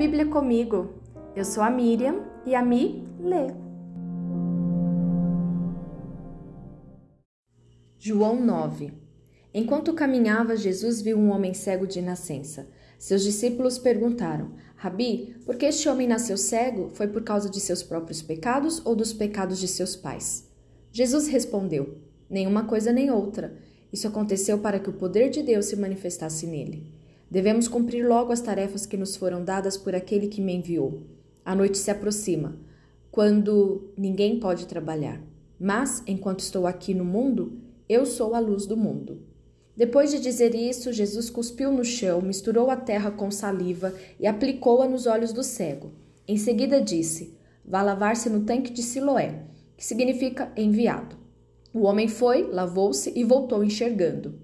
Bíblia comigo. Eu sou a Miriam e a Mi lê. João 9 Enquanto caminhava, Jesus viu um homem cego de nascença. Seus discípulos perguntaram: Rabi, por que este homem nasceu cego? Foi por causa de seus próprios pecados ou dos pecados de seus pais? Jesus respondeu: Nenhuma coisa nem outra. Isso aconteceu para que o poder de Deus se manifestasse nele. Devemos cumprir logo as tarefas que nos foram dadas por aquele que me enviou. A noite se aproxima, quando ninguém pode trabalhar. Mas, enquanto estou aqui no mundo, eu sou a luz do mundo. Depois de dizer isso, Jesus cuspiu no chão, misturou a terra com saliva e aplicou-a nos olhos do cego. Em seguida disse: Vá lavar-se no tanque de Siloé, que significa enviado. O homem foi, lavou-se e voltou enxergando.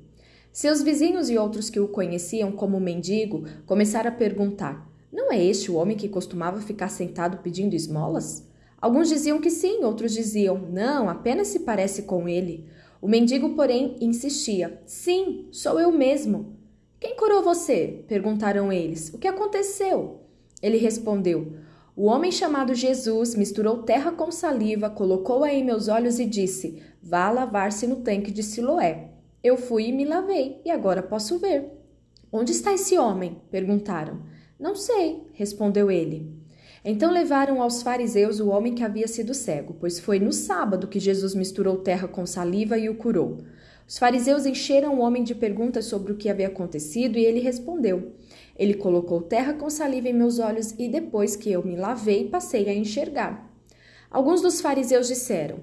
Seus vizinhos e outros que o conheciam como mendigo começaram a perguntar: Não é este o homem que costumava ficar sentado pedindo esmolas? Alguns diziam que sim, outros diziam: Não, apenas se parece com ele. O mendigo, porém, insistia: Sim, sou eu mesmo. Quem curou você? perguntaram eles. O que aconteceu? Ele respondeu: O homem chamado Jesus misturou terra com saliva, colocou-a em meus olhos e disse: Vá lavar-se no tanque de Siloé. Eu fui e me lavei, e agora posso ver. Onde está esse homem? perguntaram. Não sei, respondeu ele. Então levaram aos fariseus o homem que havia sido cego, pois foi no sábado que Jesus misturou terra com saliva e o curou. Os fariseus encheram o homem de perguntas sobre o que havia acontecido e ele respondeu: Ele colocou terra com saliva em meus olhos e depois que eu me lavei, passei a enxergar. Alguns dos fariseus disseram: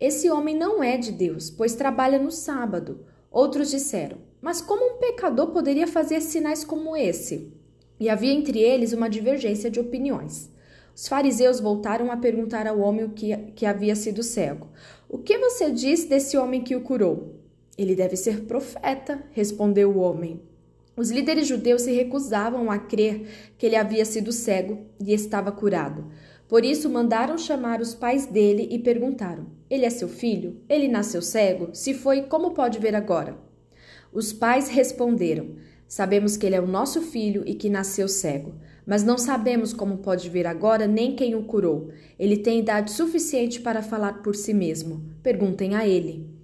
Esse homem não é de Deus, pois trabalha no sábado. Outros disseram: Mas como um pecador poderia fazer sinais como esse? E havia entre eles uma divergência de opiniões. Os fariseus voltaram a perguntar ao homem que, que havia sido cego: O que você diz desse homem que o curou? Ele deve ser profeta, respondeu o homem. Os líderes judeus se recusavam a crer que ele havia sido cego e estava curado. Por isso mandaram chamar os pais dele e perguntaram: Ele é seu filho? Ele nasceu cego? Se foi, como pode ver agora? Os pais responderam: Sabemos que ele é o nosso filho e que nasceu cego mas não sabemos como pode ver agora nem quem o curou. Ele tem idade suficiente para falar por si mesmo. Perguntem a ele.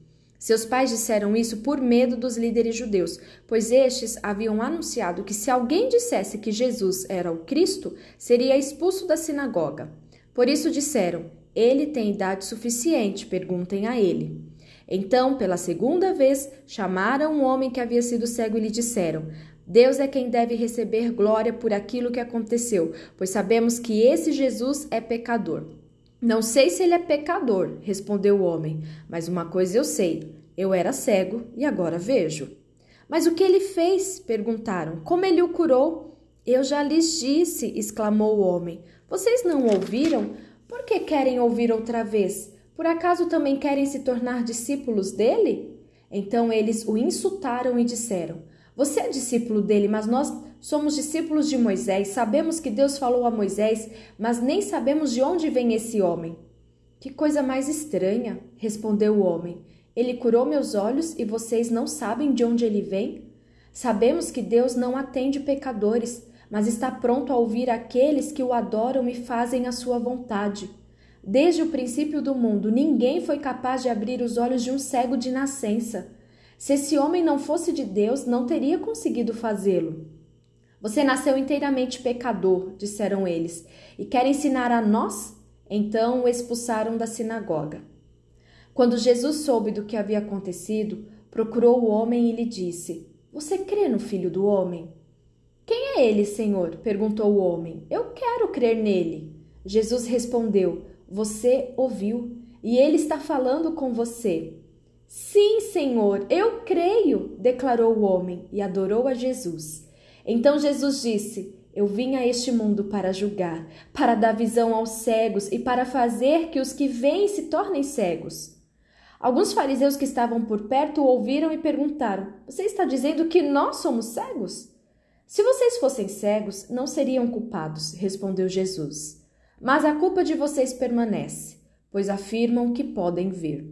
Seus pais disseram isso por medo dos líderes judeus, pois estes haviam anunciado que se alguém dissesse que Jesus era o Cristo, seria expulso da sinagoga. Por isso disseram: Ele tem idade suficiente, perguntem a ele. Então, pela segunda vez, chamaram um homem que havia sido cego e lhe disseram: Deus é quem deve receber glória por aquilo que aconteceu, pois sabemos que esse Jesus é pecador. Não sei se ele é pecador, respondeu o homem, mas uma coisa eu sei: eu era cego e agora vejo. Mas o que ele fez? perguntaram. Como ele o curou? Eu já lhes disse, exclamou o homem. Vocês não ouviram? Por que querem ouvir outra vez? Por acaso também querem se tornar discípulos dele? Então eles o insultaram e disseram: você é discípulo dele, mas nós somos discípulos de Moisés. Sabemos que Deus falou a Moisés, mas nem sabemos de onde vem esse homem. Que coisa mais estranha, respondeu o homem. Ele curou meus olhos e vocês não sabem de onde ele vem? Sabemos que Deus não atende pecadores, mas está pronto a ouvir aqueles que o adoram e fazem a sua vontade. Desde o princípio do mundo, ninguém foi capaz de abrir os olhos de um cego de nascença. Se esse homem não fosse de Deus, não teria conseguido fazê-lo. Você nasceu inteiramente pecador, disseram eles, e quer ensinar a nós? Então o expulsaram da sinagoga. Quando Jesus soube do que havia acontecido, procurou o homem e lhe disse: Você crê no filho do homem? Quem é ele, Senhor? perguntou o homem. Eu quero crer nele. Jesus respondeu: Você ouviu, e ele está falando com você. Sim, Senhor, eu creio, declarou o homem e adorou a Jesus. Então Jesus disse: Eu vim a este mundo para julgar, para dar visão aos cegos e para fazer que os que veem se tornem cegos. Alguns fariseus que estavam por perto ouviram e perguntaram: Você está dizendo que nós somos cegos? Se vocês fossem cegos, não seriam culpados, respondeu Jesus. Mas a culpa de vocês permanece, pois afirmam que podem ver.